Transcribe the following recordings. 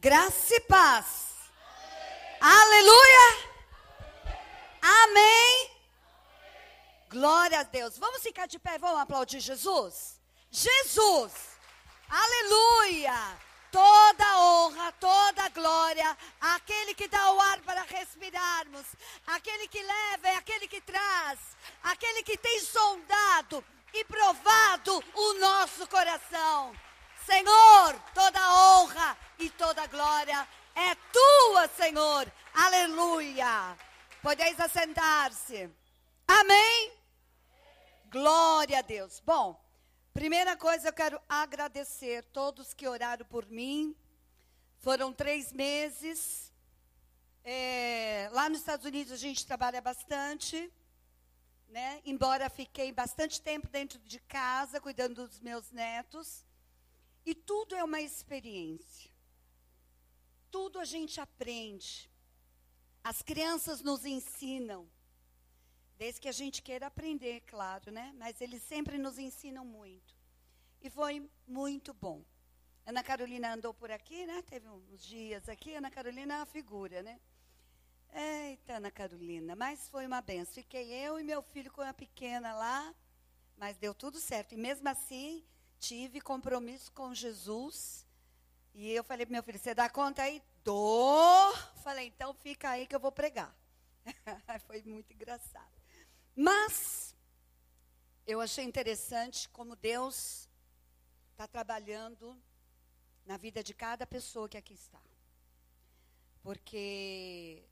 Graça e paz. Aleluia. Amém. Glória a Deus. Vamos ficar de pé, vamos aplaudir Jesus? Jesus. Aleluia. Toda honra, toda glória, aquele que dá o ar para respirarmos, aquele que leva é aquele que traz, aquele que tem sondado e provado o nosso coração. Senhor, toda honra e toda glória é tua, Senhor. Aleluia. Podeis assentar-se. Amém? Glória a Deus. Bom, primeira coisa eu quero agradecer todos que oraram por mim. Foram três meses. É, lá nos Estados Unidos a gente trabalha bastante. Né? Embora fiquei bastante tempo dentro de casa, cuidando dos meus netos. E tudo é uma experiência. Tudo a gente aprende. As crianças nos ensinam. Desde que a gente queira aprender, claro, né? Mas eles sempre nos ensinam muito. E foi muito bom. Ana Carolina andou por aqui, né? Teve uns dias aqui. Ana Carolina é uma figura, né? Eita, Ana Carolina. Mas foi uma benção. Fiquei eu e meu filho com a pequena lá. Mas deu tudo certo. E mesmo assim, tive compromisso com Jesus. E eu falei para meu filho: Você dá conta aí? Dou. Falei: Então fica aí que eu vou pregar. Foi muito engraçado. Mas eu achei interessante como Deus está trabalhando na vida de cada pessoa que aqui está. Porque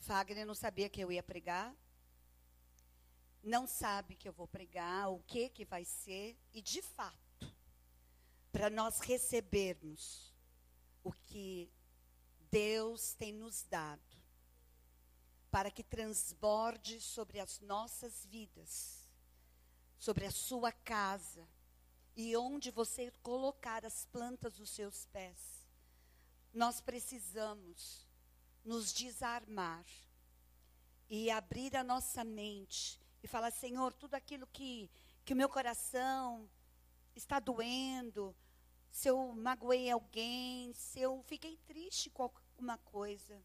Wagner não sabia que eu ia pregar, não sabe que eu vou pregar, o que que vai ser, e de fato, para nós recebermos o que Deus tem nos dado, para que transborde sobre as nossas vidas, sobre a sua casa, e onde você colocar as plantas dos seus pés, nós precisamos nos desarmar e abrir a nossa mente e falar: Senhor, tudo aquilo que, que o meu coração está doendo, se eu magoei alguém, se eu fiquei triste com alguma coisa,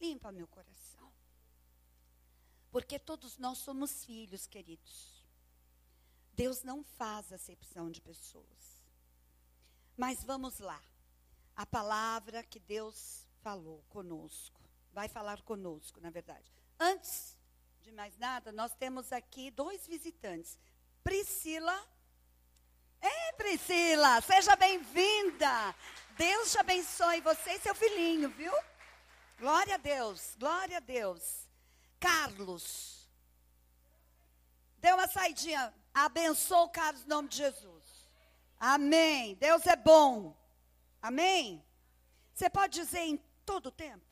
limpa meu coração. Porque todos nós somos filhos, queridos. Deus não faz acepção de pessoas. Mas vamos lá. A palavra que Deus falou conosco, vai falar conosco, na verdade. Antes de mais nada, nós temos aqui dois visitantes. Priscila. Ei, Priscila, seja bem-vinda. Deus te abençoe você e seu filhinho, viu? Glória a Deus, glória a Deus. Carlos. Deu uma saidinha. Abençoa o Carlos em nome de Jesus. Amém. Deus é bom. Amém. Você pode dizer em todo o tempo?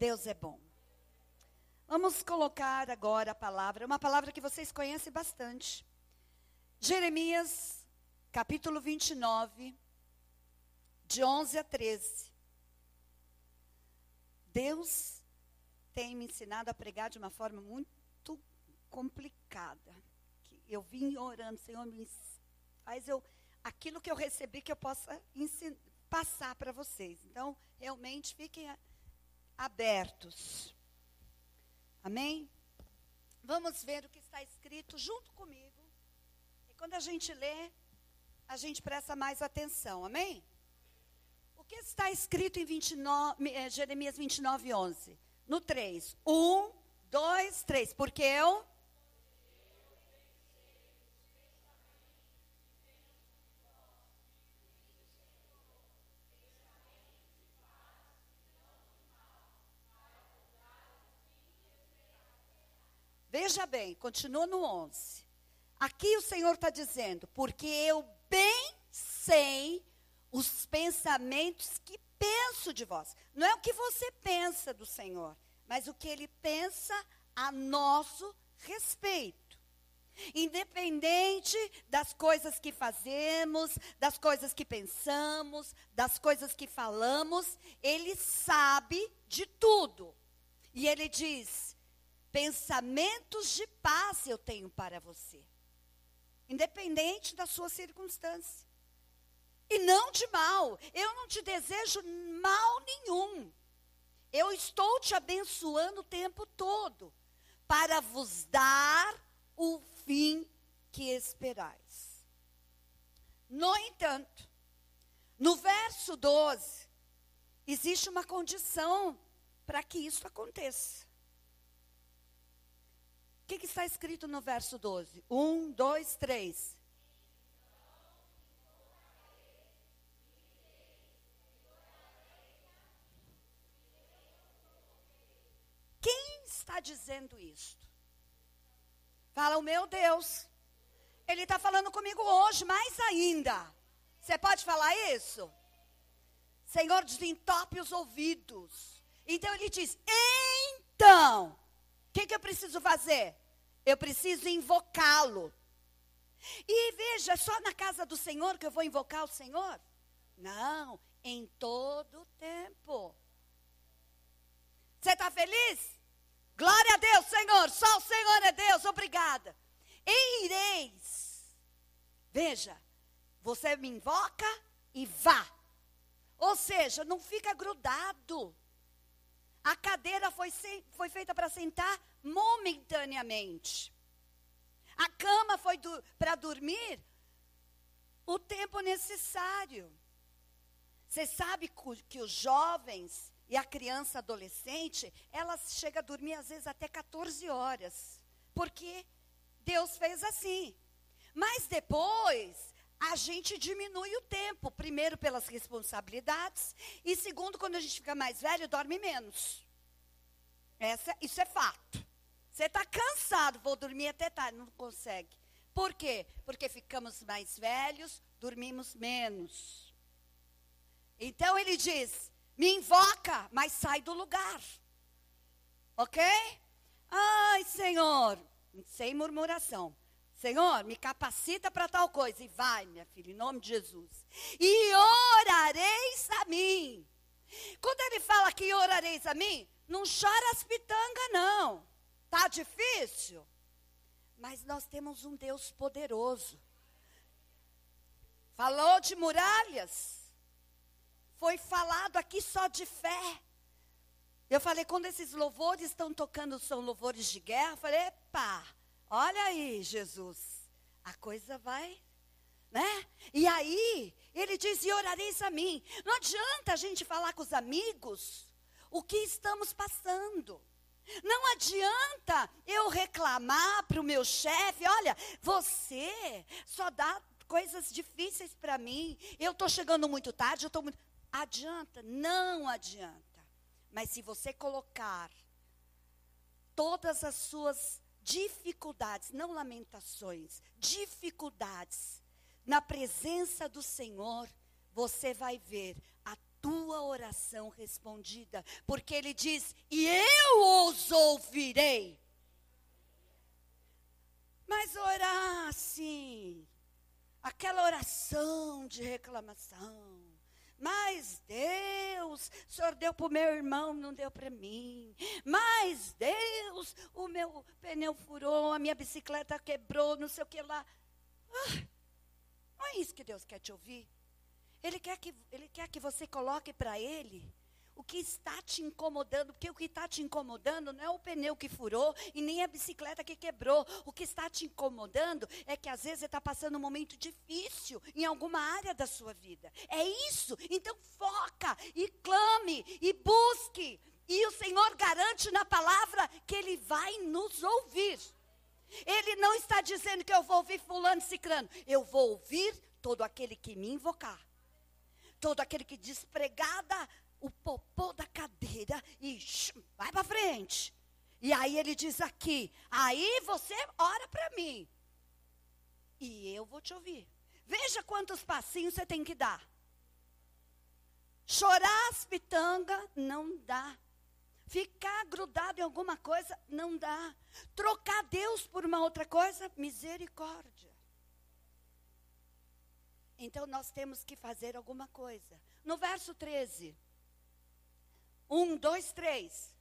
Deus é bom. Vamos colocar agora a palavra, uma palavra que vocês conhecem bastante. Jeremias, capítulo 29, de 11 a 13. Deus tem me ensinado a pregar de uma forma muito complicada. Eu vim orando, Senhor, me faz eu aquilo que eu recebi que eu possa passar para vocês. Então, realmente fiquem abertos. Amém? Vamos ver o que está escrito junto comigo. E quando a gente lê, a gente presta mais atenção. Amém? O que está escrito em 29, eh, Jeremias 29, 11? No 3. 1, 2, 3. Porque eu Veja bem, continua no 11. Aqui o Senhor está dizendo, porque eu bem sei os pensamentos que penso de vós. Não é o que você pensa do Senhor, mas o que ele pensa a nosso respeito. Independente das coisas que fazemos, das coisas que pensamos, das coisas que falamos, ele sabe de tudo. E ele diz: Pensamentos de paz eu tenho para você. Independente da sua circunstância. E não de mal. Eu não te desejo mal nenhum. Eu estou te abençoando o tempo todo para vos dar o fim que esperais. No entanto, no verso 12, existe uma condição para que isso aconteça. Que, que, está escrito no verso 12? Um, dois, três. Quem está dizendo isto? Fala, o meu Deus. Ele está falando comigo hoje, mais ainda. Você pode falar isso? Senhor, desentope os ouvidos. Então ele diz: então, o que, que eu preciso fazer? Eu preciso invocá-lo. E veja, só na casa do Senhor que eu vou invocar o Senhor? Não, em todo tempo. Você está feliz? Glória a Deus, Senhor. Só o Senhor é Deus. Obrigada. E ireis. Veja, você me invoca e vá. Ou seja, não fica grudado. A cadeira foi, foi feita para sentar momentaneamente. A cama foi para dormir o tempo necessário. Você sabe que os jovens e a criança adolescente, elas chegam a dormir às vezes até 14 horas. Porque Deus fez assim. Mas depois, a gente diminui o tempo. Primeiro, pelas responsabilidades. E segundo, quando a gente fica mais velho, dorme menos. Essa, isso é fato. Você está cansado, vou dormir até tarde, não consegue. Por quê? Porque ficamos mais velhos, dormimos menos. Então ele diz: me invoca, mas sai do lugar. Ok? Ai, Senhor, sem murmuração. Senhor, me capacita para tal coisa. E vai, minha filha, em nome de Jesus. E orareis a mim. Quando ele fala que orareis a mim, não chora as pitangas, não. Tá difícil? Mas nós temos um Deus poderoso. Falou de muralhas. Foi falado aqui só de fé. Eu falei, quando esses louvores estão tocando, são louvores de guerra, eu falei, epa, Olha aí, Jesus, a coisa vai, né? E aí, ele diz: E orareis a mim. Não adianta a gente falar com os amigos o que estamos passando. Não adianta eu reclamar para o meu chefe: olha, você só dá coisas difíceis para mim. Eu estou chegando muito tarde, eu estou muito. Adianta? Não adianta. Mas se você colocar todas as suas dificuldades, não lamentações, dificuldades, na presença do Senhor, você vai ver tua oração respondida, porque Ele diz: e eu os ouvirei. Mas orar assim, aquela oração de reclamação, mas Deus, o Senhor deu para o meu irmão, não deu para mim. Mas Deus, o meu pneu furou, a minha bicicleta quebrou, não sei o que lá. Ah, não é isso que Deus quer te ouvir. Ele quer que, ele quer que você coloque para Ele o que está te incomodando, porque o que está te incomodando não é o pneu que furou e nem a bicicleta que quebrou. O que está te incomodando é que às vezes você está passando um momento difícil em alguma área da sua vida. É isso. Então foca e clame e busque. E o Senhor garante na palavra que Ele vai nos ouvir. Ele não está dizendo que eu vou ouvir fulano cicrano. Eu vou ouvir todo aquele que me invocar. Todo aquele que despregada o popô da cadeira e vai para frente. E aí ele diz aqui: aí você ora para mim. E eu vou te ouvir. Veja quantos passinhos você tem que dar. Chorar as pitangas não dá. Ficar grudado em alguma coisa não dá. Trocar Deus por uma outra coisa, misericórdia. Então nós temos que fazer alguma coisa. No verso 13. Um, dois, três.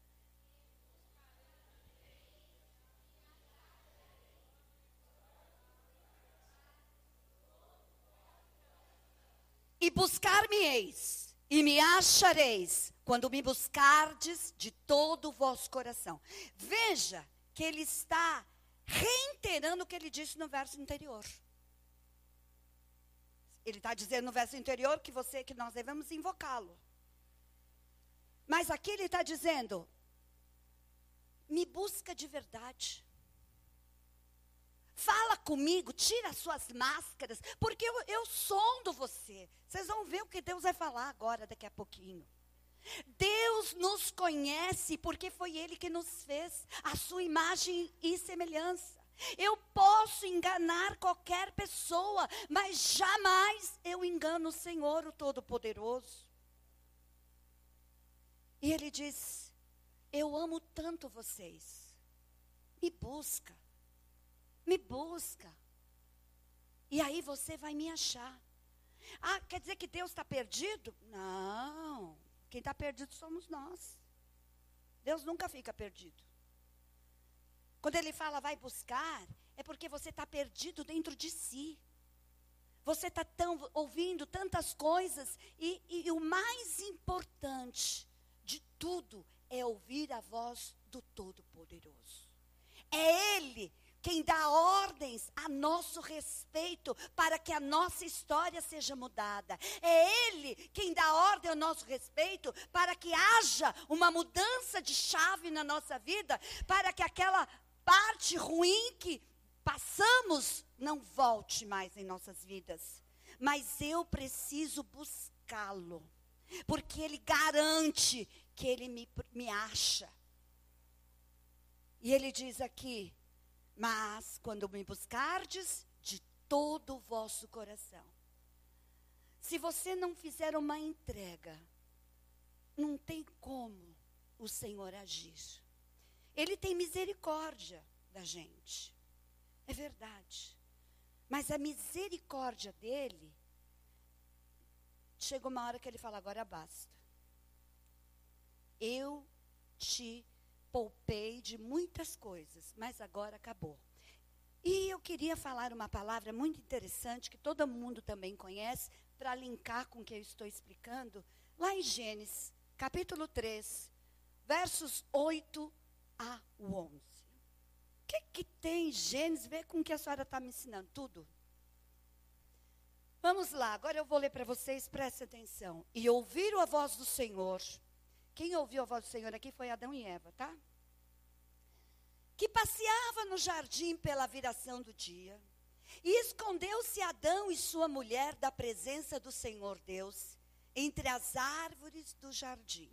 E buscar-me-eis, e me achareis, quando me buscardes de todo o vosso coração. Veja que ele está reiterando o que ele disse no verso anterior. Ele está dizendo no verso anterior que você, que nós devemos invocá-lo. Mas aqui ele está dizendo: me busca de verdade. Fala comigo, tira as suas máscaras, porque eu, eu sondo você. Vocês vão ver o que Deus vai falar agora, daqui a pouquinho. Deus nos conhece porque foi Ele que nos fez, a sua imagem e semelhança. Eu posso enganar qualquer pessoa, mas jamais eu engano o Senhor, o Todo-Poderoso. E Ele diz: Eu amo tanto vocês, me busca, me busca, e aí você vai me achar. Ah, quer dizer que Deus está perdido? Não. Quem está perdido somos nós. Deus nunca fica perdido. Quando ele fala vai buscar, é porque você está perdido dentro de si. Você está ouvindo tantas coisas e, e, e o mais importante de tudo é ouvir a voz do Todo-Poderoso. É Ele quem dá ordens a nosso respeito para que a nossa história seja mudada. É Ele quem dá ordem a nosso respeito para que haja uma mudança de chave na nossa vida, para que aquela parte ruim que passamos não volte mais em nossas vidas. Mas eu preciso buscá-lo, porque Ele garante que Ele me, me acha. E Ele diz aqui, mas quando me buscardes de todo o vosso coração. Se você não fizer uma entrega, não tem como o Senhor agir. Ele tem misericórdia da gente. É verdade. Mas a misericórdia dele chega uma hora que ele fala agora basta. Eu te poupei de muitas coisas, mas agora acabou. E eu queria falar uma palavra muito interessante que todo mundo também conhece, para linkar com o que eu estou explicando, lá em Gênesis, capítulo 3, versos 8 a 11. O que, que tem Gênesis? Vê com o que a senhora está me ensinando, tudo. Vamos lá, agora eu vou ler para vocês, preste atenção. E ouviram a voz do Senhor quem ouviu a voz do Senhor aqui foi Adão e Eva, tá? Que passeava no jardim pela viração do dia. E escondeu-se Adão e sua mulher da presença do Senhor Deus entre as árvores do jardim.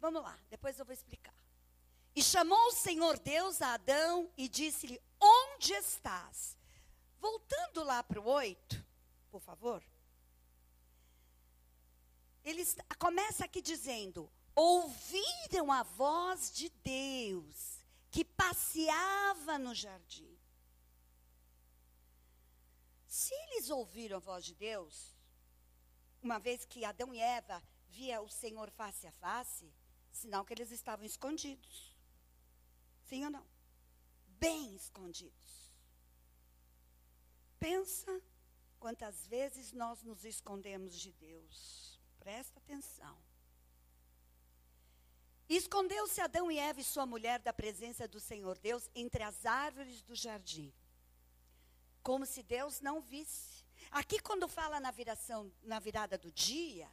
Vamos lá, depois eu vou explicar. E chamou o Senhor Deus a Adão e disse-lhe: Onde estás? Voltando lá para o 8, por favor ele começa aqui dizendo: ouviram a voz de Deus que passeava no jardim. Se eles ouviram a voz de Deus, uma vez que Adão e Eva via o Senhor face a face, sinal que eles estavam escondidos. Sim ou não? Bem escondidos. Pensa quantas vezes nós nos escondemos de Deus. Presta atenção. Escondeu-se Adão e Eva e sua mulher da presença do Senhor Deus entre as árvores do jardim, como se Deus não visse. Aqui, quando fala na viração, na virada do dia,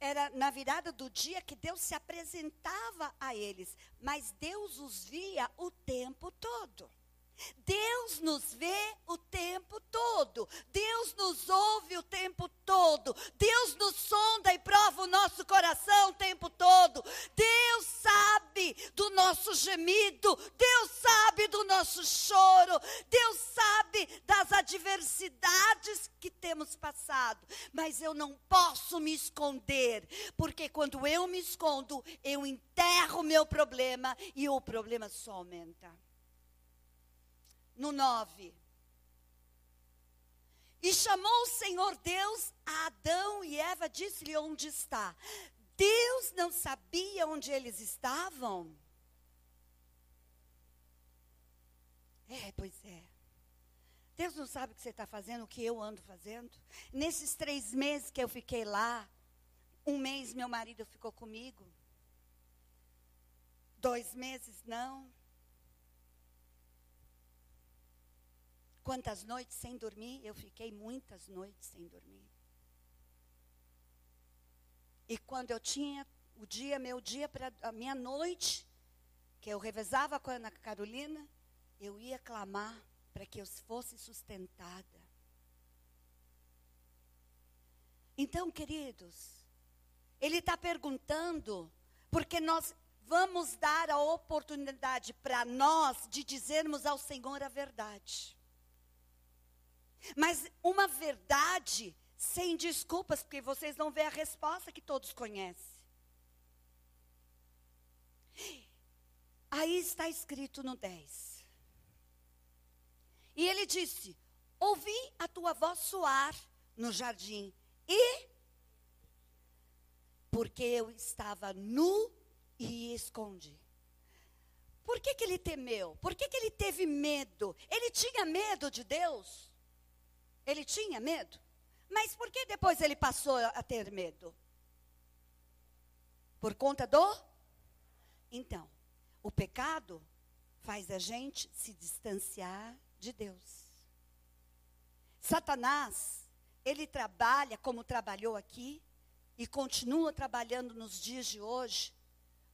era na virada do dia que Deus se apresentava a eles, mas Deus os via o tempo todo. Deus nos vê o tempo todo. Deus nos ouve o tempo todo. Deus nos sonda e prova o nosso coração o tempo todo. Deus sabe do nosso gemido. Deus sabe do nosso choro. Deus sabe das adversidades que temos passado. Mas eu não posso me esconder, porque quando eu me escondo, eu enterro o meu problema e o problema só aumenta no 9. E chamou o Senhor Deus a Adão e Eva, disse-lhe onde está. Deus não sabia onde eles estavam? É, pois é. Deus não sabe o que você está fazendo, o que eu ando fazendo. Nesses três meses que eu fiquei lá, um mês meu marido ficou comigo. Dois meses não. Quantas noites sem dormir? Eu fiquei muitas noites sem dormir. E quando eu tinha o dia, meu dia para a minha noite, que eu revezava com a Ana Carolina, eu ia clamar para que eu fosse sustentada. Então, queridos, ele está perguntando, porque nós vamos dar a oportunidade para nós de dizermos ao Senhor a verdade. Mas uma verdade sem desculpas, porque vocês vão ver a resposta que todos conhecem. Aí está escrito no 10. E ele disse: Ouvi a tua voz soar no jardim, e porque eu estava nu e escondi. Por que, que ele temeu? Por que, que ele teve medo? Ele tinha medo de Deus? Ele tinha medo? Mas por que depois ele passou a ter medo? Por conta do? Então, o pecado faz a gente se distanciar de Deus. Satanás, ele trabalha como trabalhou aqui e continua trabalhando nos dias de hoje,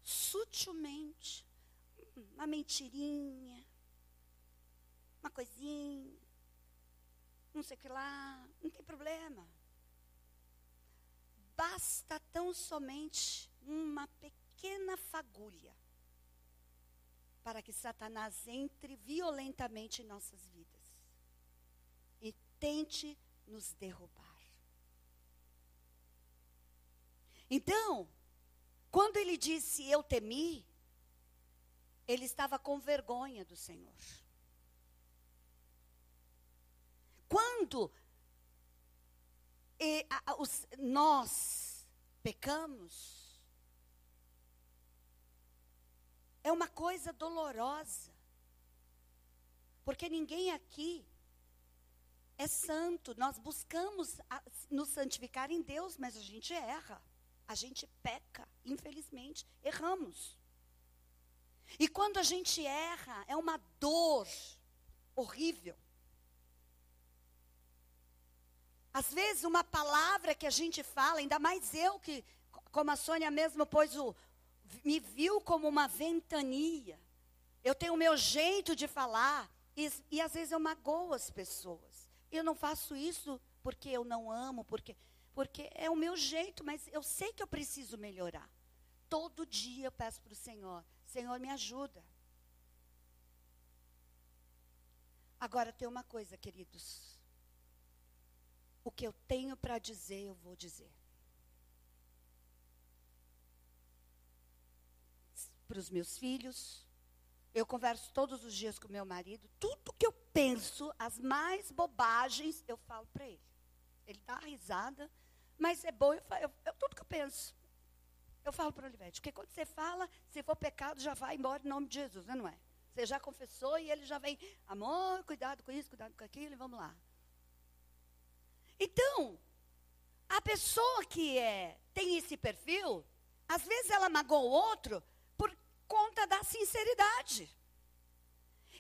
sutilmente, uma mentirinha, uma coisinha, não sei o que lá, não tem problema. Basta tão somente uma pequena fagulha para que Satanás entre violentamente em nossas vidas e tente nos derrubar. Então, quando ele disse eu temi, ele estava com vergonha do Senhor. Quando e, a, os, nós pecamos, é uma coisa dolorosa. Porque ninguém aqui é santo. Nós buscamos a, nos santificar em Deus, mas a gente erra. A gente peca, infelizmente, erramos. E quando a gente erra, é uma dor horrível. Às vezes, uma palavra que a gente fala, ainda mais eu, que, como a Sônia mesmo pôs o. me viu como uma ventania. Eu tenho o meu jeito de falar, e, e às vezes eu magoo as pessoas. Eu não faço isso porque eu não amo, porque, porque é o meu jeito, mas eu sei que eu preciso melhorar. Todo dia eu peço para o Senhor: Senhor, me ajuda. Agora tem uma coisa, queridos. O que eu tenho para dizer, eu vou dizer. Para os meus filhos, eu converso todos os dias com meu marido. Tudo que eu penso, as mais bobagens, eu falo para ele. Ele dá risada, mas é bom, eu, eu, eu, tudo que eu penso. Eu falo para o Olivete, porque quando você fala, se for pecado, já vai embora em nome de Jesus, não é? Você já confessou e ele já vem, amor, cuidado com isso, cuidado com aquilo, e vamos lá. Então, a pessoa que é, tem esse perfil, às vezes ela magoa o outro por conta da sinceridade.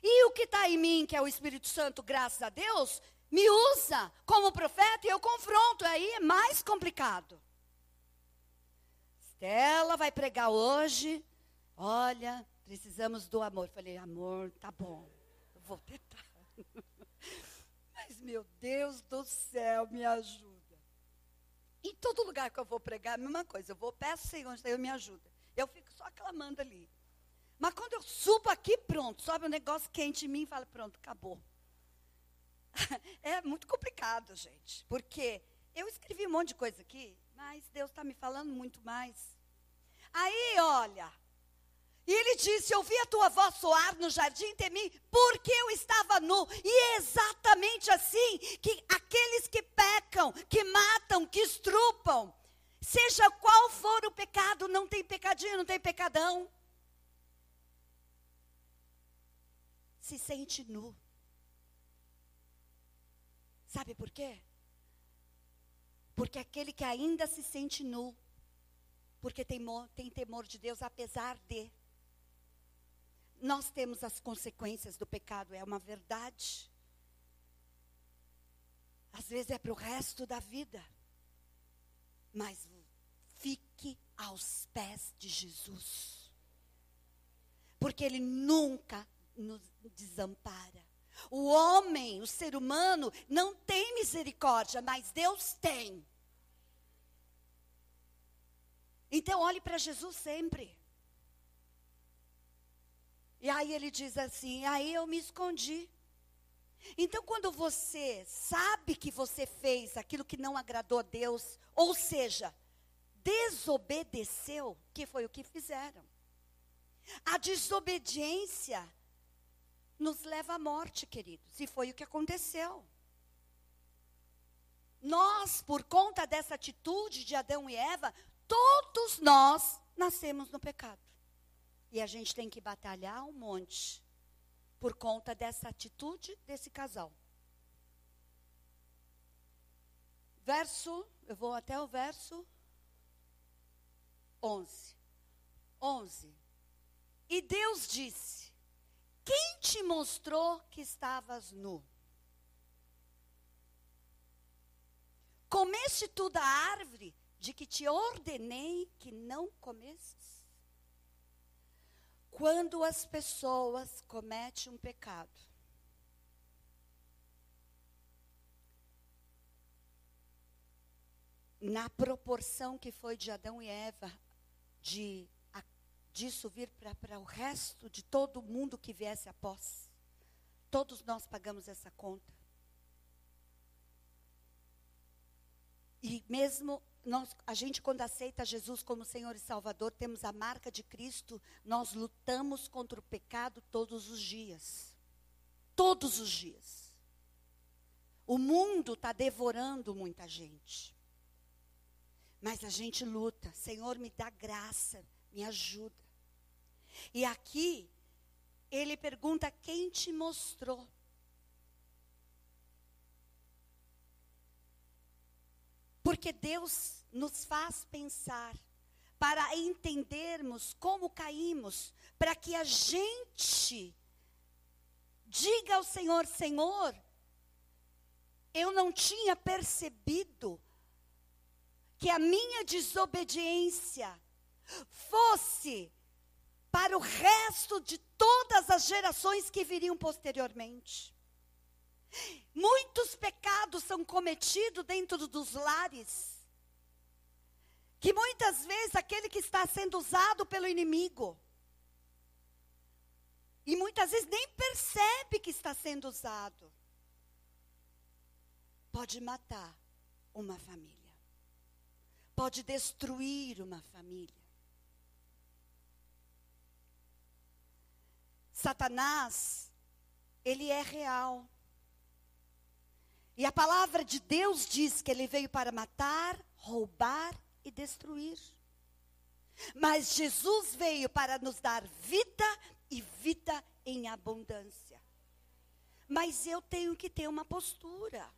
E o que está em mim, que é o Espírito Santo, graças a Deus, me usa como profeta e eu confronto. Aí é mais complicado. Estela vai pregar hoje. Olha, precisamos do amor. Falei, amor, tá bom. Vou tentar. Meu Deus do céu, me ajuda. Em todo lugar que eu vou pregar, a mesma coisa. Eu vou, peço, Senhor, Senhor, me ajuda. Eu fico só clamando ali. Mas quando eu subo aqui, pronto, sobe um negócio quente em mim e fala, pronto, acabou. é muito complicado, gente. Porque eu escrevi um monte de coisa aqui, mas Deus está me falando muito mais. Aí, olha, e ele disse: Ouvi a tua voz soar no jardim, temi, porque eu estava nu. E é exatamente assim que aqueles que pecam, que matam, que estrupam, seja qual for o pecado, não tem pecadinho, não tem pecadão, se sente nu. Sabe por quê? Porque aquele que ainda se sente nu, porque tem, tem temor de Deus, apesar de. Nós temos as consequências do pecado, é uma verdade. Às vezes é para o resto da vida. Mas fique aos pés de Jesus. Porque Ele nunca nos desampara. O homem, o ser humano, não tem misericórdia, mas Deus tem. Então, olhe para Jesus sempre. E aí ele diz assim: aí eu me escondi. Então, quando você sabe que você fez aquilo que não agradou a Deus, ou seja, desobedeceu, que foi o que fizeram. A desobediência nos leva à morte, queridos, e foi o que aconteceu. Nós, por conta dessa atitude de Adão e Eva, todos nós nascemos no pecado. E a gente tem que batalhar um monte por conta dessa atitude desse casal. Verso, eu vou até o verso 11. 11. E Deus disse: Quem te mostrou que estavas nu? Comeste tu da árvore de que te ordenei que não comesses? Quando as pessoas cometem um pecado, na proporção que foi de Adão e Eva, de a, disso vir para o resto de todo mundo que viesse após. Todos nós pagamos essa conta. E mesmo nós, a gente, quando aceita Jesus como Senhor e Salvador, temos a marca de Cristo, nós lutamos contra o pecado todos os dias. Todos os dias. O mundo está devorando muita gente. Mas a gente luta. Senhor, me dá graça, me ajuda. E aqui, ele pergunta: quem te mostrou? Porque Deus nos faz pensar para entendermos como caímos, para que a gente diga ao Senhor: Senhor, eu não tinha percebido que a minha desobediência fosse para o resto de todas as gerações que viriam posteriormente. Muitos pecados são cometidos dentro dos lares. Que muitas vezes aquele que está sendo usado pelo inimigo, e muitas vezes nem percebe que está sendo usado, pode matar uma família, pode destruir uma família. Satanás, ele é real. E a palavra de Deus diz que ele veio para matar, roubar e destruir. Mas Jesus veio para nos dar vida e vida em abundância. Mas eu tenho que ter uma postura.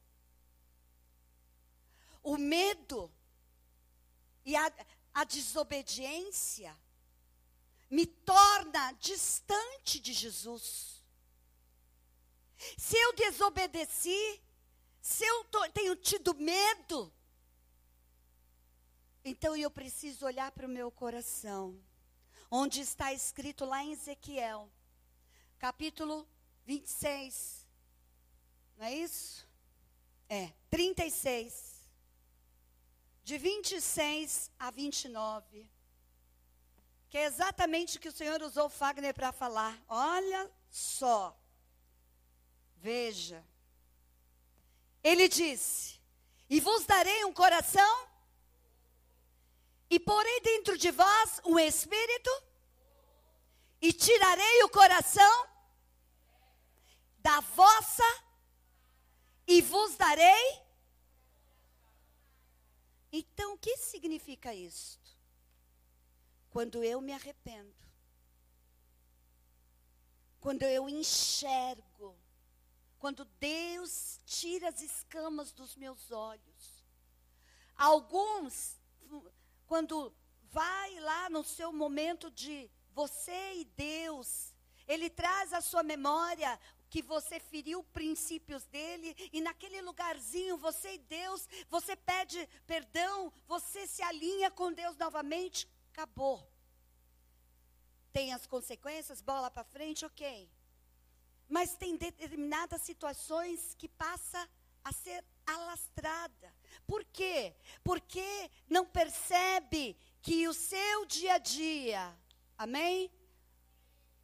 O medo e a, a desobediência me torna distante de Jesus. Se eu desobedeci, se eu tô, tenho tido medo, então eu preciso olhar para o meu coração, onde está escrito lá em Ezequiel, capítulo 26. Não é isso? É, 36. De 26 a 29. Que é exatamente o que o Senhor usou Fagner para falar. Olha só. Veja. Ele disse: E vos darei um coração, e porei dentro de vós um espírito, e tirarei o coração da vossa, e vos darei. Então, o que significa isto? Quando eu me arrependo, quando eu enxergo quando Deus tira as escamas dos meus olhos. Alguns, quando vai lá no seu momento de você e Deus, Ele traz à sua memória que você feriu princípios dele e naquele lugarzinho você e Deus, você pede perdão, você se alinha com Deus novamente, acabou. Tem as consequências, bola para frente, ok. Mas tem determinadas situações que passa a ser alastrada. Por quê? Porque não percebe que o seu dia a dia, amém?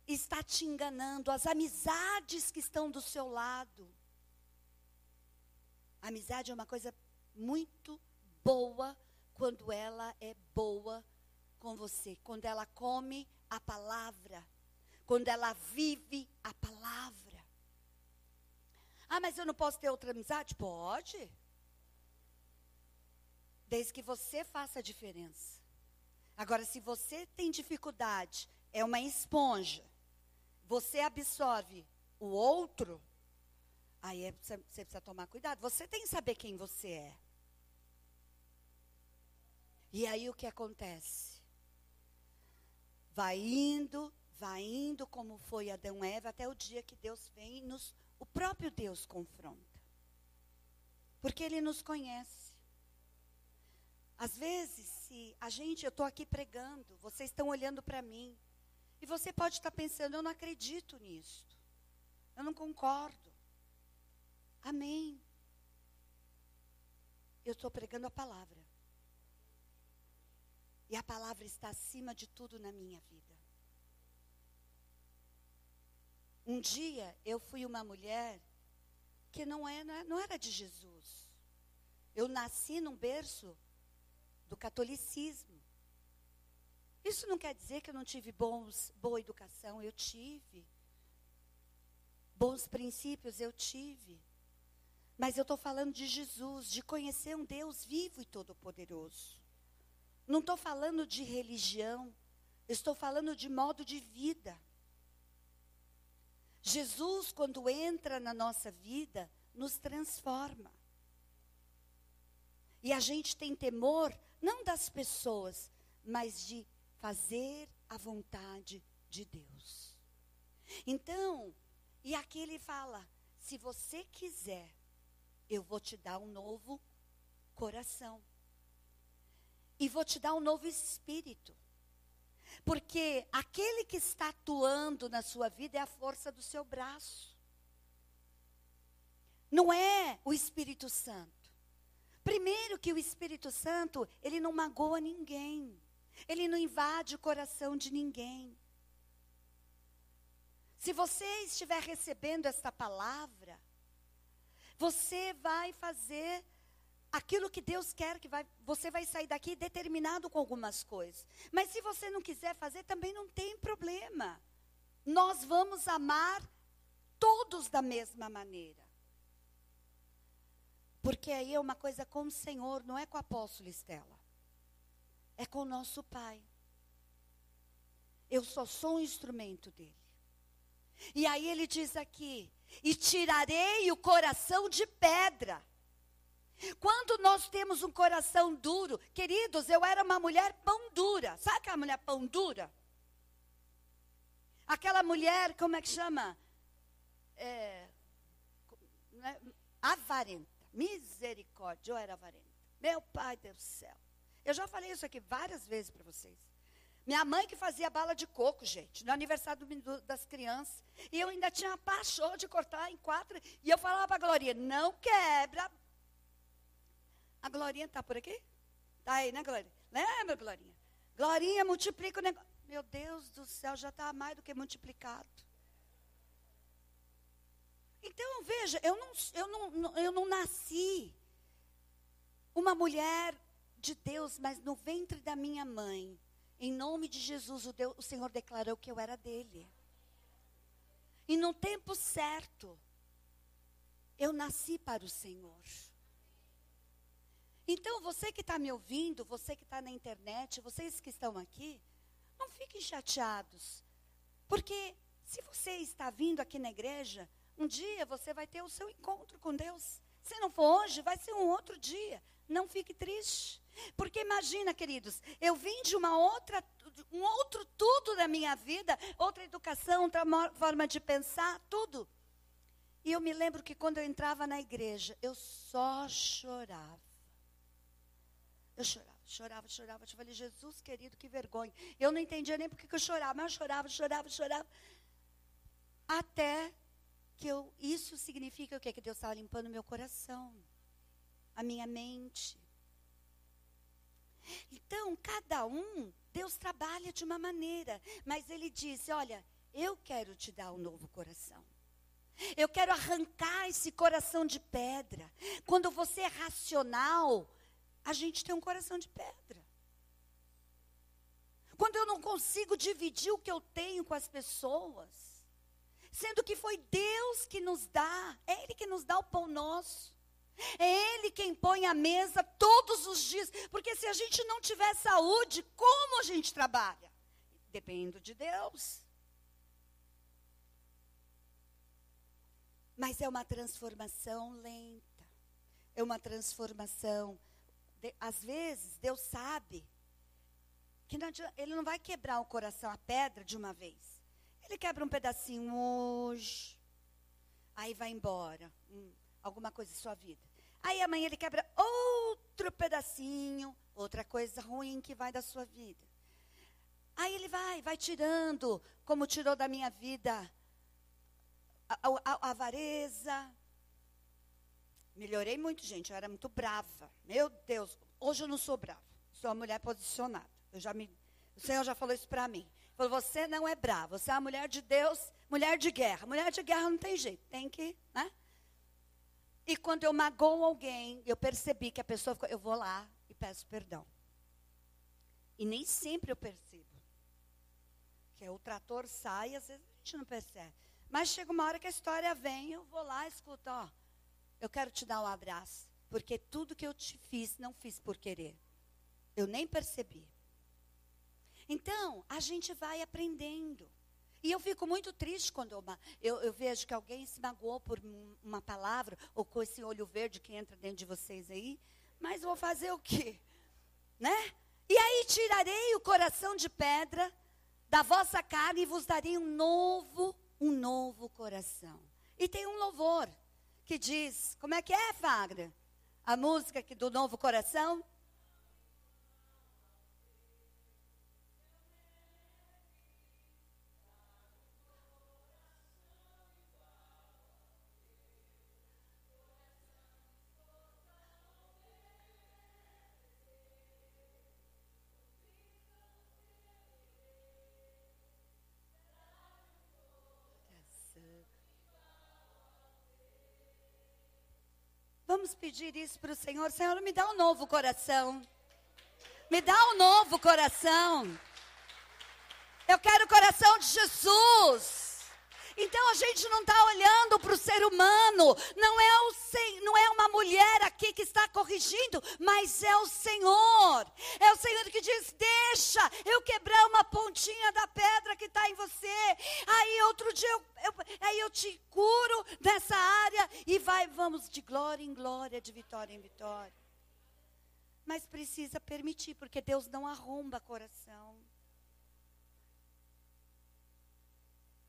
Está te enganando, as amizades que estão do seu lado. A amizade é uma coisa muito boa quando ela é boa com você, quando ela come a palavra quando ela vive a palavra. Ah, mas eu não posso ter outra amizade? Pode. Desde que você faça a diferença. Agora, se você tem dificuldade, é uma esponja, você absorve o outro, aí é, você, precisa tomar cuidado. Você tem que saber quem você é. E aí o que acontece? Vai indo, vai indo como foi Adão e Eva até o dia que Deus vem e nos, o próprio Deus confronta. Porque ele nos conhece. Às vezes, se a gente, eu estou aqui pregando, vocês estão olhando para mim, e você pode estar pensando, eu não acredito nisso. Eu não concordo. Amém. Eu estou pregando a palavra. E a palavra está acima de tudo na minha vida. Um dia eu fui uma mulher que não era, é, não era de Jesus. Eu nasci num berço do catolicismo. Isso não quer dizer que eu não tive bons, boa educação, eu tive. Bons princípios eu tive. Mas eu estou falando de Jesus, de conhecer um Deus vivo e todo-poderoso. Não estou falando de religião, estou falando de modo de vida. Jesus, quando entra na nossa vida, nos transforma. E a gente tem temor, não das pessoas, mas de fazer a vontade de Deus. Então, e aqui ele fala: se você quiser, eu vou te dar um novo coração. E vou te dar um novo espírito. Porque aquele que está atuando na sua vida é a força do seu braço. Não é o Espírito Santo. Primeiro que o Espírito Santo, ele não magoa ninguém. Ele não invade o coração de ninguém. Se você estiver recebendo esta palavra, você vai fazer aquilo que Deus quer que vai, você vai sair daqui determinado com algumas coisas. Mas se você não quiser fazer, também não tem problema. Nós vamos amar todos da mesma maneira. Porque aí é uma coisa com o Senhor, não é com o apóstolo Estela. É com o nosso Pai. Eu só sou um instrumento dele. E aí ele diz aqui: e tirarei o coração de pedra quando nós temos um coração duro, queridos, eu era uma mulher pão dura. Sabe aquela mulher pão dura? Aquela mulher, como é que chama? É, né? Avarenta. Misericórdia, eu era avarenta. Meu pai do céu. Eu já falei isso aqui várias vezes para vocês. Minha mãe que fazia bala de coco, gente, no aniversário do, das crianças. E eu ainda tinha paixão de cortar em quatro. E eu falava para a Glorinha, não quebra a Glorinha está por aqui? Está aí, né, Glorinha? Lembra, Glorinha? Glorinha, multiplica o negócio. Meu Deus do céu, já está mais do que multiplicado. Então, veja, eu não, eu não, eu não nasci uma mulher de Deus, mas no ventre da minha mãe, em nome de Jesus, o, Deus, o Senhor declarou que eu era dele. E no tempo certo, eu nasci para o Senhor. Então, você que está me ouvindo, você que está na internet, vocês que estão aqui, não fiquem chateados. Porque se você está vindo aqui na igreja, Um dia você vai ter o seu encontro com Deus. Se não for hoje, vai ser um outro dia. Não fique triste. Porque imagina, queridos, eu vim de uma outra, um outro tudo da minha vida, outra educação, outra forma de pensar, tudo. E eu me lembro que quando eu entrava na igreja, eu só chorava. Eu chorava, chorava, chorava. Eu falei, Jesus querido, que vergonha. Eu não entendia nem porque que eu chorava, mas eu chorava, chorava, chorava. Até que eu, isso significa o quê? Que Deus estava limpando meu coração, a minha mente. Então, cada um, Deus trabalha de uma maneira, mas Ele disse: Olha, eu quero te dar um novo coração. Eu quero arrancar esse coração de pedra. Quando você é racional, a gente tem um coração de pedra. Quando eu não consigo dividir o que eu tenho com as pessoas, sendo que foi Deus que nos dá, é Ele que nos dá o pão nosso. É Ele quem põe a mesa todos os dias. Porque se a gente não tiver saúde, como a gente trabalha? Depende de Deus. Mas é uma transformação lenta. É uma transformação. Às vezes, Deus sabe que não adianta, Ele não vai quebrar o coração, a pedra, de uma vez. Ele quebra um pedacinho hoje, aí vai embora. Hum, alguma coisa em sua vida. Aí amanhã ele quebra outro pedacinho, outra coisa ruim que vai da sua vida. Aí ele vai, vai tirando, como tirou da minha vida a, a, a, avareza. Melhorei muito, gente. Eu era muito brava. Meu Deus, hoje eu não sou brava. Sou uma mulher posicionada. Eu já me, o Senhor já falou isso para mim. Falou, você não é brava. Você é uma mulher de Deus, mulher de guerra. Mulher de guerra não tem jeito. Tem que, né? E quando eu magoo alguém, eu percebi que a pessoa ficou, eu vou lá e peço perdão. E nem sempre eu percebo. Que o trator sai, às vezes a gente não percebe. Mas chega uma hora que a história vem, eu vou lá, escuto, ó, eu quero te dar um abraço, porque tudo que eu te fiz, não fiz por querer. Eu nem percebi. Então, a gente vai aprendendo. E eu fico muito triste quando eu, eu, eu, vejo que alguém se magoou por uma palavra, ou com esse olho verde que entra dentro de vocês aí. Mas vou fazer o quê? Né? E aí tirarei o coração de pedra da vossa carne e vos darei um novo, um novo coração. E tem um louvor que diz, como é que é, Fagra? A música do novo coração? Vamos pedir isso para o Senhor. Senhor, me dá um novo coração. Me dá um novo coração. Eu quero o coração de Jesus. Então a gente não está olhando para o ser humano, não é, o, não é uma mulher aqui que está corrigindo, mas é o Senhor. É o Senhor que diz: Deixa eu quebrar uma pontinha da pedra que está em você. Aí outro dia eu, eu, aí eu te curo nessa área e vai, vamos de glória em glória, de vitória em vitória. Mas precisa permitir, porque Deus não arromba coração.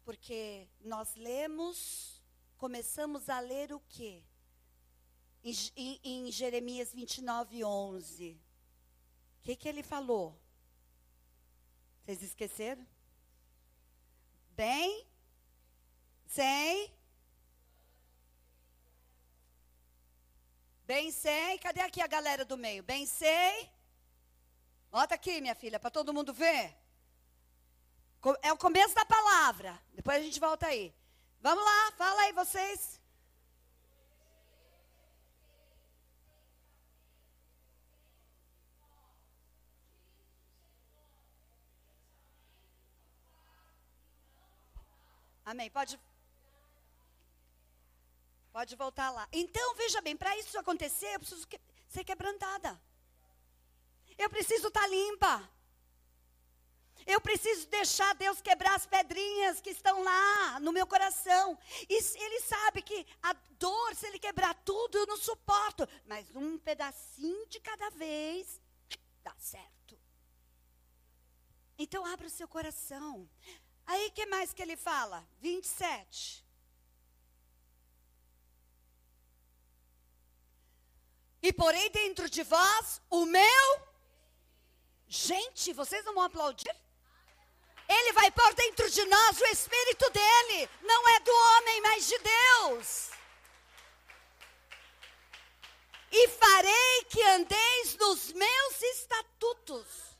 Porque nós lemos, começamos a ler o quê? Em, em, em Jeremias 29, 11. O que, que ele falou? Vocês esqueceram? Bem, sem, bem sei. Cadê aqui a galera do meio? Bem sei. Bota aqui, minha filha, para todo mundo ver. É o começo da palavra. Depois a gente volta aí. Vamos lá, fala aí vocês. Amém. Pode Pode voltar lá. Então, veja bem, para isso acontecer, eu preciso que, ser quebrantada. Eu preciso estar tá limpa. Eu preciso deixar Deus quebrar as pedrinhas que estão lá no meu coração. E Ele sabe que a dor, se Ele quebrar tudo, eu não suporto. Mas um pedacinho de cada vez dá certo. Então, abra o seu coração. Aí, que mais que ele fala? 27. E porém dentro de vós o meu. Gente, vocês não vão aplaudir? Ele vai pôr dentro de nós o Espírito dele. Não é do homem, mas de Deus. E farei que andeis nos meus estatutos.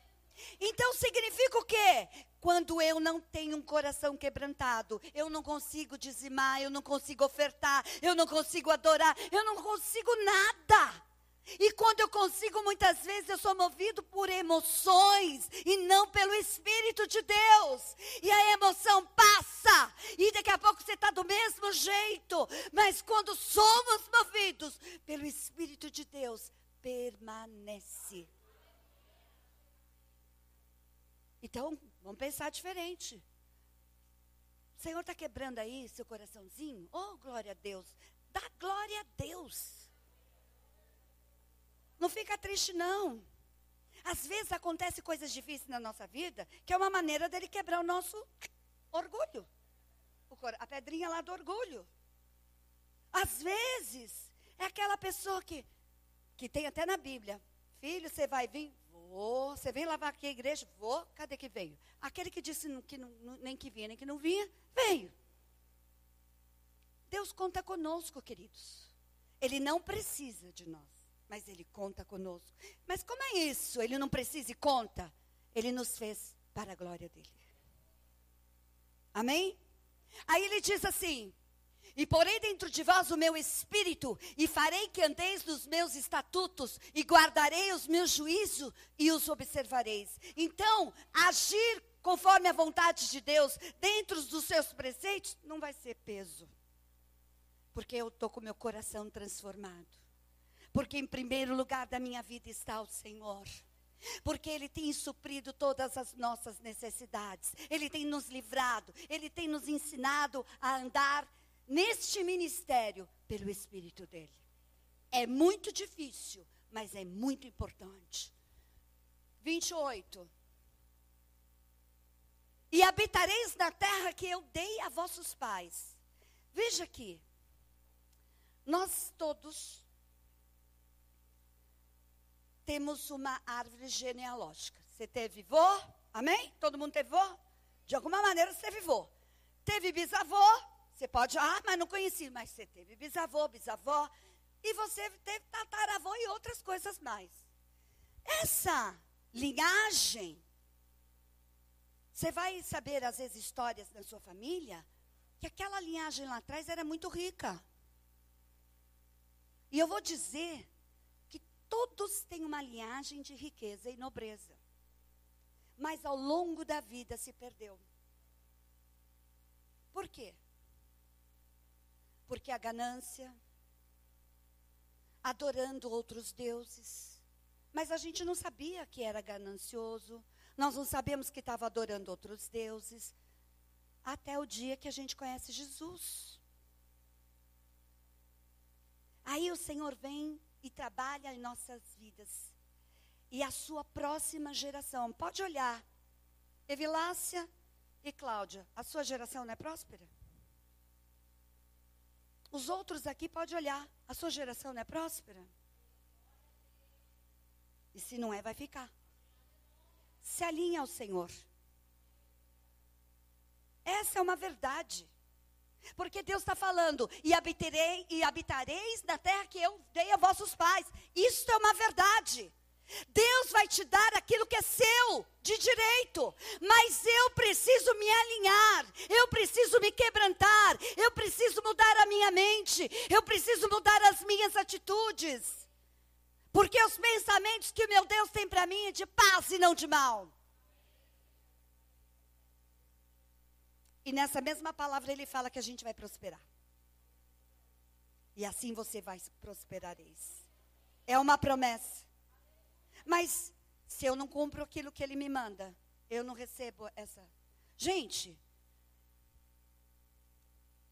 Então significa o quê? Quando eu não tenho um coração quebrantado, eu não consigo dizimar, eu não consigo ofertar, eu não consigo adorar, eu não consigo nada. E quando eu consigo, muitas vezes eu sou movido por emoções e não pelo Espírito de Deus. E a emoção passa, e daqui a pouco você está do mesmo jeito. Mas quando somos movidos pelo Espírito de Deus, permanece. Então, vamos pensar diferente. O Senhor está quebrando aí seu coraçãozinho? Oh, glória a Deus. Dá glória a Deus. Não fica triste, não. Às vezes acontece coisas difíceis na nossa vida, que é uma maneira dele quebrar o nosso orgulho. A pedrinha lá do orgulho. Às vezes, é aquela pessoa que, que tem até na Bíblia. Filho, você vai vir? Vou. Você vem lavar aqui a igreja? Vou. Cadê que veio? Aquele que disse que não, nem que vinha, nem que não vinha, veio. Deus conta conosco, queridos. Ele não precisa de nós mas Ele conta conosco. Mas como é isso? Ele não precisa e conta. Ele nos fez para a glória dele. Amém? Aí ele diz assim: E porei dentro de vós o meu espírito, e farei que andeis nos meus estatutos, e guardarei os meus juízos e os observareis. Então, agir conforme a vontade de Deus, dentro dos seus preceitos, não vai ser peso. Porque eu estou com meu coração transformado. Porque em primeiro lugar da minha vida está o Senhor. Porque Ele tem suprido todas as nossas necessidades. Ele tem nos livrado. Ele tem nos ensinado a andar neste ministério pelo Espírito dele. É muito difícil, mas é muito importante. 28. E habitareis na terra que eu dei a vossos pais. Veja aqui. Nós todos temos uma árvore genealógica. Você teve vô? Amém? Todo mundo teve vô? De alguma maneira você teve vô. Teve bisavô? Você pode, ah, mas não conheci. Mas você teve bisavô, bisavó. E você teve tataravô e outras coisas mais. Essa linhagem, você vai saber, às vezes, histórias da sua família, que aquela linhagem lá atrás era muito rica. E eu vou dizer Todos têm uma linhagem de riqueza e nobreza. Mas ao longo da vida se perdeu. Por quê? Porque a ganância, adorando outros deuses. Mas a gente não sabia que era ganancioso, nós não sabemos que estava adorando outros deuses, até o dia que a gente conhece Jesus. Aí o Senhor vem e trabalha em nossas vidas. E a sua próxima geração. Pode olhar. Evilácia e Cláudia, a sua geração não é próspera? Os outros aqui pode olhar. A sua geração não é próspera? E se não é, vai ficar. Se alinha ao Senhor. Essa é uma verdade. Porque Deus está falando, e habitarei e habitareis na terra que eu dei a vossos pais. Isso é uma verdade. Deus vai te dar aquilo que é seu, de direito, mas eu preciso me alinhar, eu preciso me quebrantar, eu preciso mudar a minha mente, eu preciso mudar as minhas atitudes, porque os pensamentos que o meu Deus tem para mim é de paz e não de mal. E nessa mesma palavra ele fala que a gente vai prosperar. E assim você vai prosperareis. É uma promessa. Mas se eu não cumpro aquilo que ele me manda, Eu não recebo essa. Gente,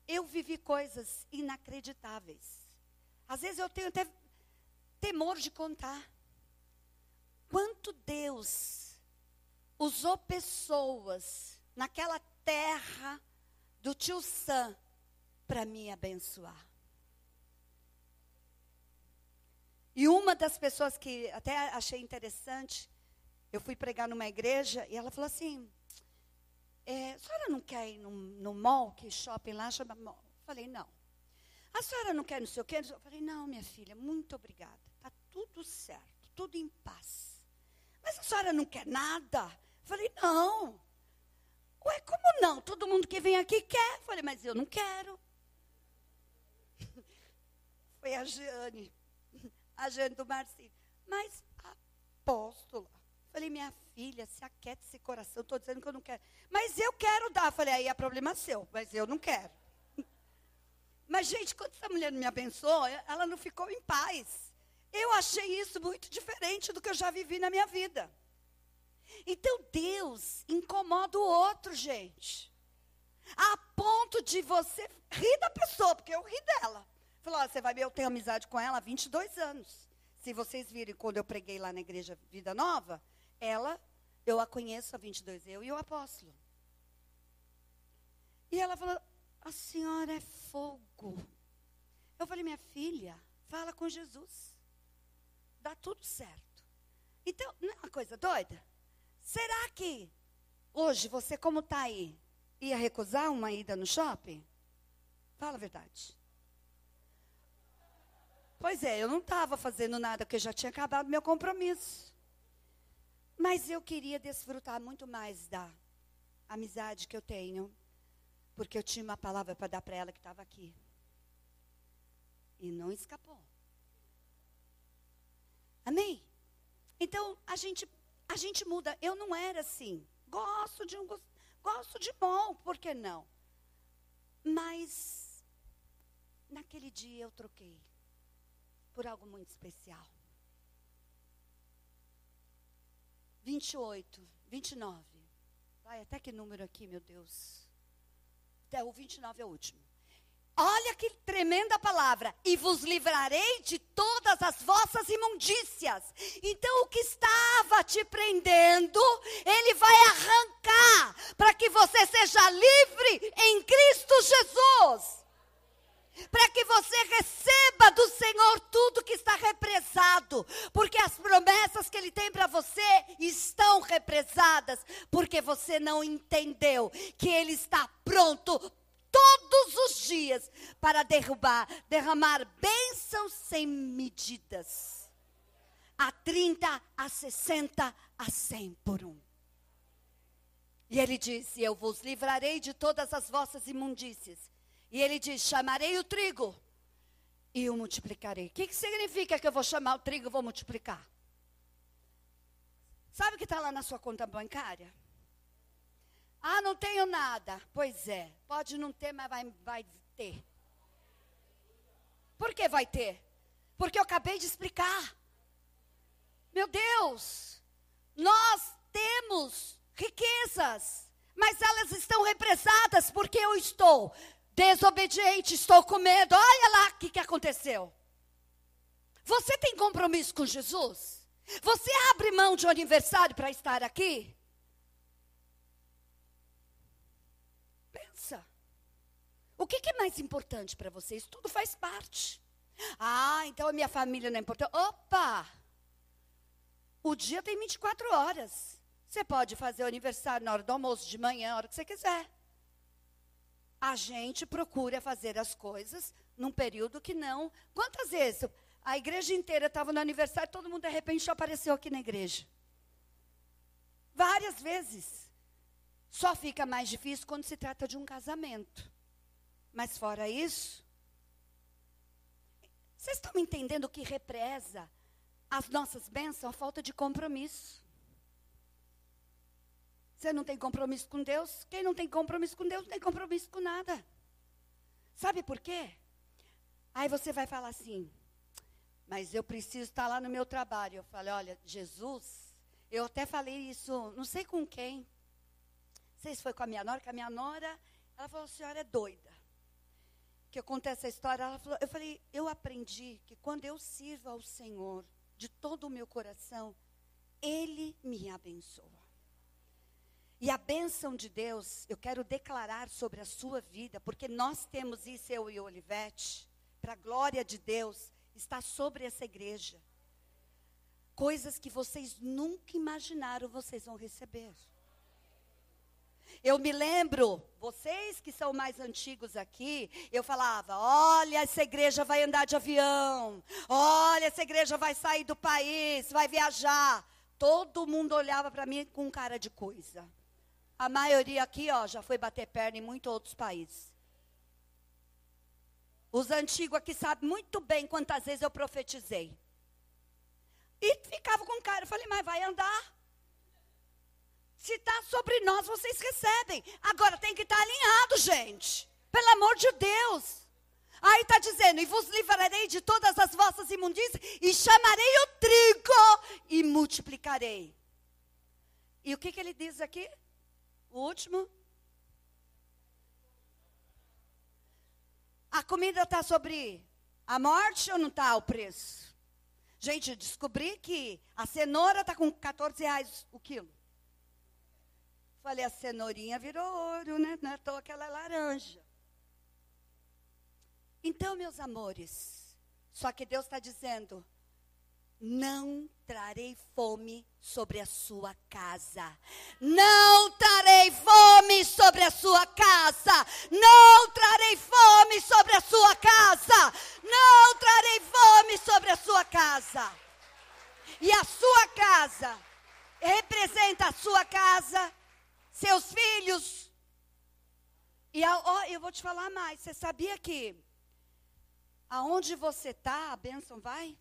eu vivi coisas inacreditáveis. Às vezes eu tenho até temor de contar. Quanto Deus usou pessoas naquela terra do tio Sam para me abençoar. E uma das pessoas que até achei interessante, eu fui pregar numa igreja e ela falou assim: é, a senhora não quer ir no, no mall, que shopping lá chama mall? Eu falei, não. A senhora não quer não sei o quê? Eu falei, não, minha filha, muito obrigada. Está tudo certo, tudo em paz. Mas a senhora não quer nada? Eu falei, não. Ué, como não? Todo mundo que vem aqui quer. Falei, mas eu não quero. Foi a Jane, a Jane do Marcinho. Mas, apóstola, falei, minha filha, se aquieta esse coração, estou dizendo que eu não quero. Mas eu quero dar. Falei, aí é problema seu, mas eu não quero. Mas, gente, quando essa mulher me abençoou, ela não ficou em paz. Eu achei isso muito diferente do que eu já vivi na minha vida. Então Deus incomoda o outro, gente. A ponto de você rir da pessoa, porque eu ri dela. Falou, oh, você vai ver, eu tenho amizade com ela há 22 anos. Se vocês virem quando eu preguei lá na igreja Vida Nova, ela, eu a conheço há 22, eu e o apóstolo. E ela falou, a senhora é fogo. Eu falei, minha filha, fala com Jesus. Dá tudo certo. Então, não é uma coisa doida? Será que hoje você, como está aí, ia recusar uma ida no shopping? Fala a verdade. Pois é, eu não estava fazendo nada, porque já tinha acabado meu compromisso. Mas eu queria desfrutar muito mais da amizade que eu tenho, porque eu tinha uma palavra para dar para ela que estava aqui. E não escapou. Amém? Então, a gente a gente muda. Eu não era assim. Gosto de um gosto de bom, por que não? Mas naquele dia eu troquei por algo muito especial. 28, 29. Vai, até que número aqui, meu Deus? Até o 29 é o último. Olha que tremenda palavra. E vos livrarei de todas as vossas imundícias. Então, o que estava te prendendo, ele vai arrancar para que você seja livre em Cristo Jesus. Para que você receba do Senhor tudo que está represado, porque as promessas que Ele tem para você estão represadas, porque você não entendeu que Ele está pronto todos os dias para derrubar, derramar bênçãos sem medidas. A 30, a 60, a 100 por um. E ele disse: Eu vos livrarei de todas as vossas imundícias. E ele diz: Chamarei o trigo e o multiplicarei. O que, que significa que eu vou chamar o trigo e vou multiplicar? Sabe o que está lá na sua conta bancária? Ah, não tenho nada. Pois é, pode não ter, mas vai, vai ter. Por que vai ter? Porque eu acabei de explicar. Meu Deus, nós temos riquezas, mas elas estão represadas porque eu estou desobediente, estou com medo. Olha lá o que, que aconteceu. Você tem compromisso com Jesus? Você abre mão de um aniversário para estar aqui? O que, que é mais importante para vocês? Tudo faz parte. Ah, então a minha família não é importante. Opa! O dia tem 24 horas. Você pode fazer o aniversário na hora do almoço, de manhã, a hora que você quiser. A gente procura fazer as coisas num período que não. Quantas vezes a igreja inteira estava no aniversário, todo mundo de repente apareceu aqui na igreja? Várias vezes. Só fica mais difícil quando se trata de um casamento. Mas fora isso, vocês estão entendendo o que represa as nossas bênçãos? A falta de compromisso. Você não tem compromisso com Deus? Quem não tem compromisso com Deus não tem compromisso com nada. Sabe por quê? Aí você vai falar assim, mas eu preciso estar lá no meu trabalho. Eu falo, olha, Jesus, Eu até falei isso, não sei com quem. Não sei se foi com a minha nora, que a minha nora, ela falou, a senhora é doida. Que eu contei essa história, ela falou, eu falei, eu aprendi que quando eu sirvo ao Senhor de todo o meu coração, Ele me abençoa. E a bênção de Deus, eu quero declarar sobre a sua vida, porque nós temos isso, eu e Olivete, para a glória de Deus, está sobre essa igreja. Coisas que vocês nunca imaginaram vocês vão receber. Eu me lembro, vocês que são mais antigos aqui, eu falava: olha, essa igreja vai andar de avião, olha, essa igreja vai sair do país, vai viajar. Todo mundo olhava para mim com cara de coisa. A maioria aqui, ó, já foi bater perna em muitos outros países. Os antigos aqui sabem muito bem quantas vezes eu profetizei. E ficava com cara. Eu falei, mas vai andar? Se está sobre nós, vocês recebem. Agora tem que estar tá alinhado, gente. Pelo amor de Deus. Aí está dizendo: E vos livrarei de todas as vossas imundícias, e chamarei o trigo, e multiplicarei. E o que, que ele diz aqui? O último. A comida está sobre a morte ou não está o preço? Gente, descobri que a cenoura está com 14 reais o quilo. Falei, a cenourinha virou ouro, né? Não é é laranja. Então, meus amores, só que Deus está dizendo: não trarei fome sobre a sua casa. Não trarei fome sobre a sua casa. Não trarei fome sobre a sua casa. Não trarei fome sobre a sua casa. E a sua casa representa a sua casa, seus filhos. E a, ó, eu vou te falar mais. Você sabia que aonde você está, a bênção vai?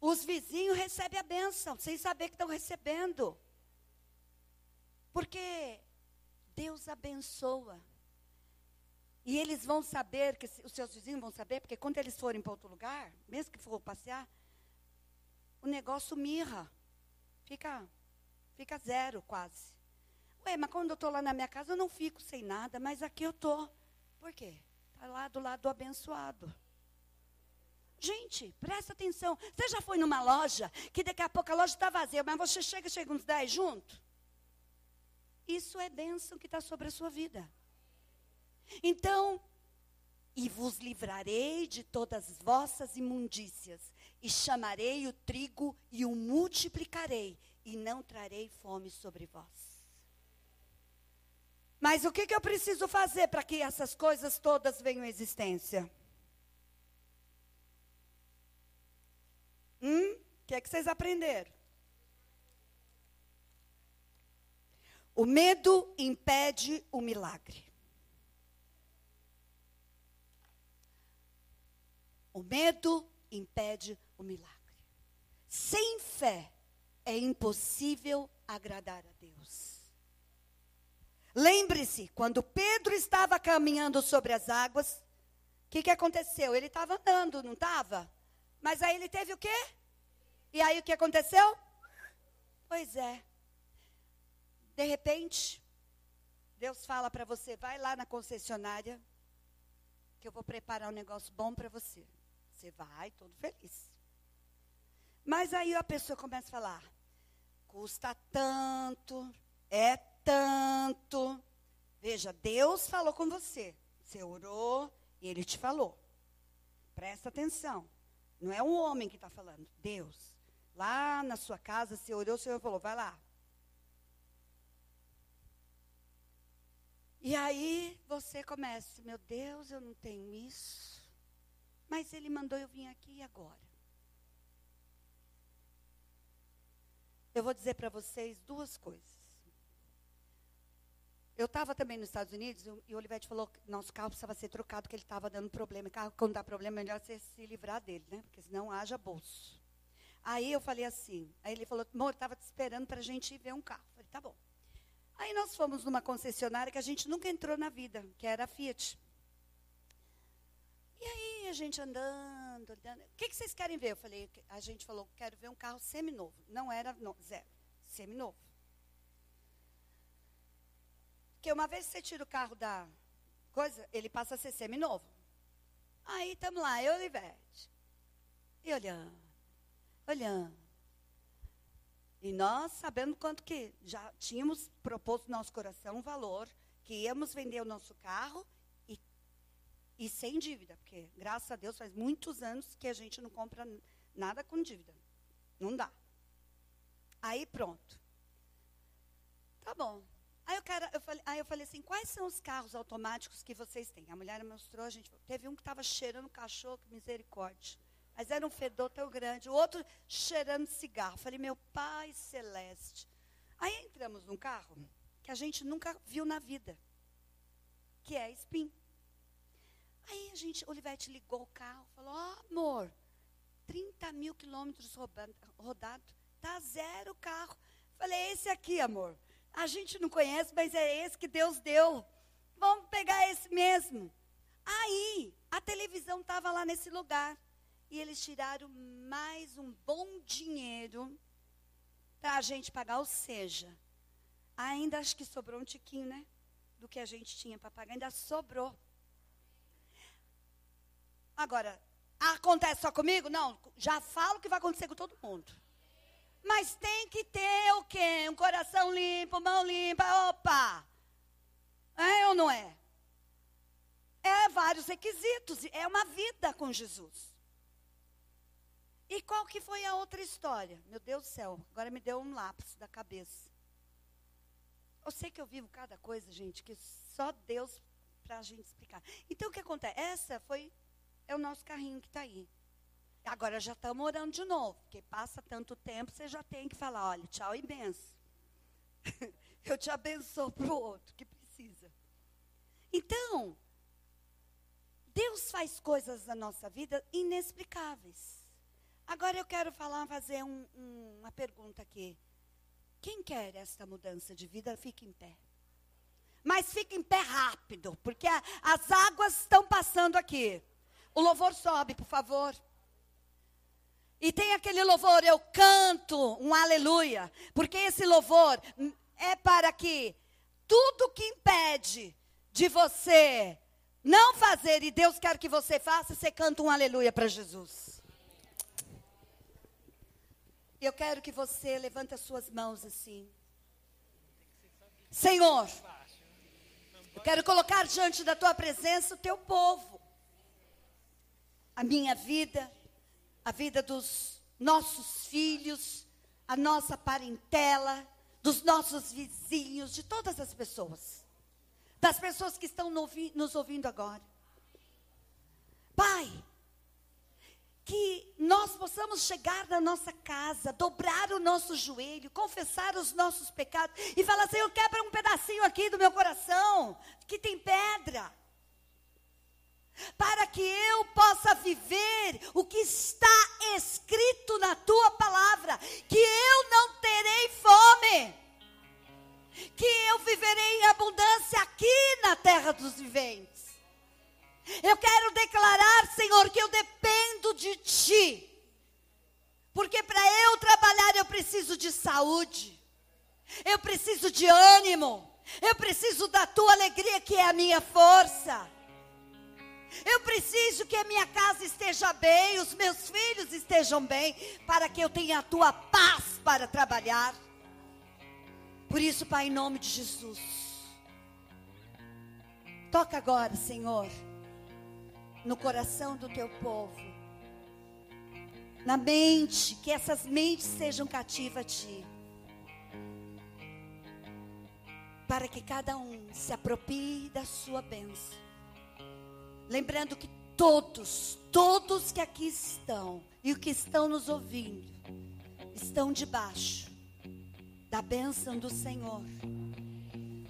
Os vizinhos recebem a bênção, sem saber que estão recebendo. Porque Deus abençoa. E eles vão saber, que os seus vizinhos vão saber, porque quando eles forem para outro lugar, mesmo que for passear, o negócio mirra. Fica, fica zero quase. Ué, mas quando eu estou lá na minha casa, eu não fico sem nada, mas aqui eu estou. Por quê? Está lá do lado do abençoado. Gente, presta atenção. Você já foi numa loja que daqui a pouco a loja está vazia, mas você chega, chega uns 10 junto? Isso é bênção que está sobre a sua vida. Então, e vos livrarei de todas as vossas imundícias, e chamarei o trigo e o multiplicarei, e não trarei fome sobre vós. Mas o que, que eu preciso fazer para que essas coisas todas venham à existência? Hum? O que é que vocês aprenderam? O medo impede o milagre. O medo impede o milagre. Sem fé é impossível agradar a Deus. Lembre-se, quando Pedro estava caminhando sobre as águas, o que, que aconteceu? Ele estava andando, não estava? Mas aí ele teve o quê? E aí o que aconteceu? Pois é. De repente, Deus fala para você: vai lá na concessionária, que eu vou preparar um negócio bom para você. Você vai, todo feliz. Mas aí a pessoa começa a falar: custa tanto, é tanto. Veja, Deus falou com você. Você orou e ele te falou. Presta atenção. Não é um homem que está falando, Deus. Lá na sua casa, você orou, o Senhor falou, vai lá. E aí você começa, meu Deus, eu não tenho isso. Mas ele mandou eu vir aqui agora. Eu vou dizer para vocês duas coisas. Eu estava também nos Estados Unidos e o Olivete falou que nosso carro precisava ser trocado, que ele estava dando problema. Carro, quando dá problema, é melhor você se livrar dele, né? Porque senão haja bolso. Aí eu falei assim, aí ele falou, amor, estava te esperando para a gente ver um carro. Eu falei, tá bom. Aí nós fomos numa concessionária que a gente nunca entrou na vida, que era a Fiat. E aí a gente andando, andando. O que, que vocês querem ver? Eu falei, a gente falou, quero ver um carro seminovo. Não era no, zero, seminovo. Porque uma vez que você tira o carro da coisa, ele passa a ser seminovo. Aí estamos lá, eu e Olivete. E olhando, olhando. E nós sabendo quanto que já tínhamos proposto no nosso coração um valor, que íamos vender o nosso carro e, sem dívida. Porque, graças a Deus, faz muitos anos que a gente não compra nada com dívida. Não dá. Aí pronto. Tá bom. Aí eu, quero, eu falei, aí eu falei assim, quais são os carros automáticos que vocês têm? A mulher mostrou, a gente teve um que estava cheirando cachorro, misericórdia. Mas era um fedor tão grande. O outro cheirando cigarro. Falei, meu pai celeste. Aí entramos num carro que a gente nunca viu na vida, que é Spin. Aí a gente, Olivete ligou o carro, falou, oh, amor, 30 mil quilômetros rodado, tá zero o carro. Falei, esse aqui, amor. A gente não conhece, mas é esse que Deus deu. Vamos pegar esse mesmo. Aí, a televisão estava lá nesse lugar. E eles tiraram mais um bom dinheiro para a gente pagar. Ou seja, ainda acho que sobrou um tiquinho, né? Do que a gente tinha para pagar. Ainda sobrou. Agora, acontece só comigo? Não, já falo que vai acontecer com todo mundo. Mas tem que ter o quê? Um coração limpo, mão limpa. Opa! É ou não é? É vários requisitos. É uma vida com Jesus. E qual que foi a outra história? Meu Deus do céu, agora me deu um lápis da cabeça. Eu sei que eu vivo cada coisa, gente, que só Deus para a gente explicar. Então, o que acontece? Essa foi, é o nosso carrinho que está aí. Agora já estamos orando de novo, porque passa tanto tempo, você já tem que falar, olha, tchau e benção. Eu te abençoo para o outro que precisa. Então, Deus faz coisas na nossa vida inexplicáveis. Agora eu quero falar, fazer um, um, uma pergunta aqui. Quem quer esta mudança de vida, fique em pé. Mas fique em pé rápido, porque a, as águas estão passando aqui. O louvor sobe, por favor. E tem aquele louvor, eu canto um aleluia, porque esse louvor é para que tudo que impede de você não fazer e Deus quer que você faça, você canta um aleluia para Jesus. Eu quero que você levante as suas mãos assim. Senhor, eu quero colocar diante da tua presença o teu povo, a minha vida, a vida dos nossos filhos, a nossa parentela, dos nossos vizinhos, de todas as pessoas, das pessoas que estão nos ouvindo agora. Pai, que nós possamos chegar na nossa casa, dobrar o nosso joelho, confessar os nossos pecados e falar: Senhor, quebra um pedacinho aqui do meu coração, que tem pedra para que eu possa viver o que está escrito na tua palavra, que eu não terei fome, que eu viverei em abundância aqui na terra dos viventes. Eu quero declarar, Senhor, que eu dependo de ti. Porque para eu trabalhar eu preciso de saúde. Eu preciso de ânimo. Eu preciso da tua alegria que é a minha força. Eu preciso que a minha casa esteja bem, os meus filhos estejam bem, para que eu tenha a tua paz para trabalhar. Por isso, Pai, em nome de Jesus. Toca agora, Senhor, no coração do teu povo. Na mente, que essas mentes sejam cativas a ti. Para que cada um se aproprie da sua bênção Lembrando que todos, todos que aqui estão e que estão nos ouvindo, estão debaixo da bênção do Senhor.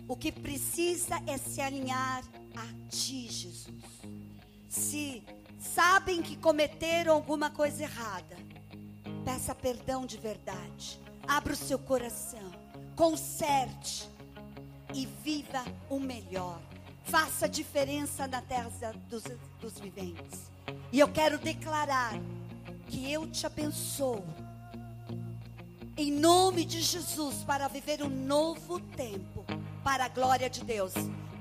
O que precisa é se alinhar a Ti, Jesus. Se sabem que cometeram alguma coisa errada, peça perdão de verdade. Abra o seu coração, conserte e viva o melhor faça diferença na terra dos, dos viventes. E eu quero declarar que eu te abençoo. Em nome de Jesus, para viver um novo tempo, para a glória de Deus.